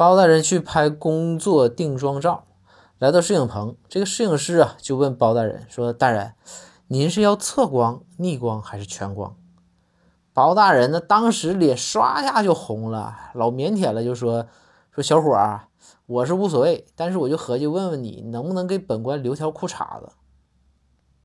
包大人去拍工作定妆照，来到摄影棚，这个摄影师啊就问包大人说：“大人，您是要侧光、逆光还是全光？”包大人呢，当时脸唰一下就红了，老腼腆了，就说：“说小伙儿，我是无所谓，但是我就合计问问你，能不能给本官留条裤衩子？”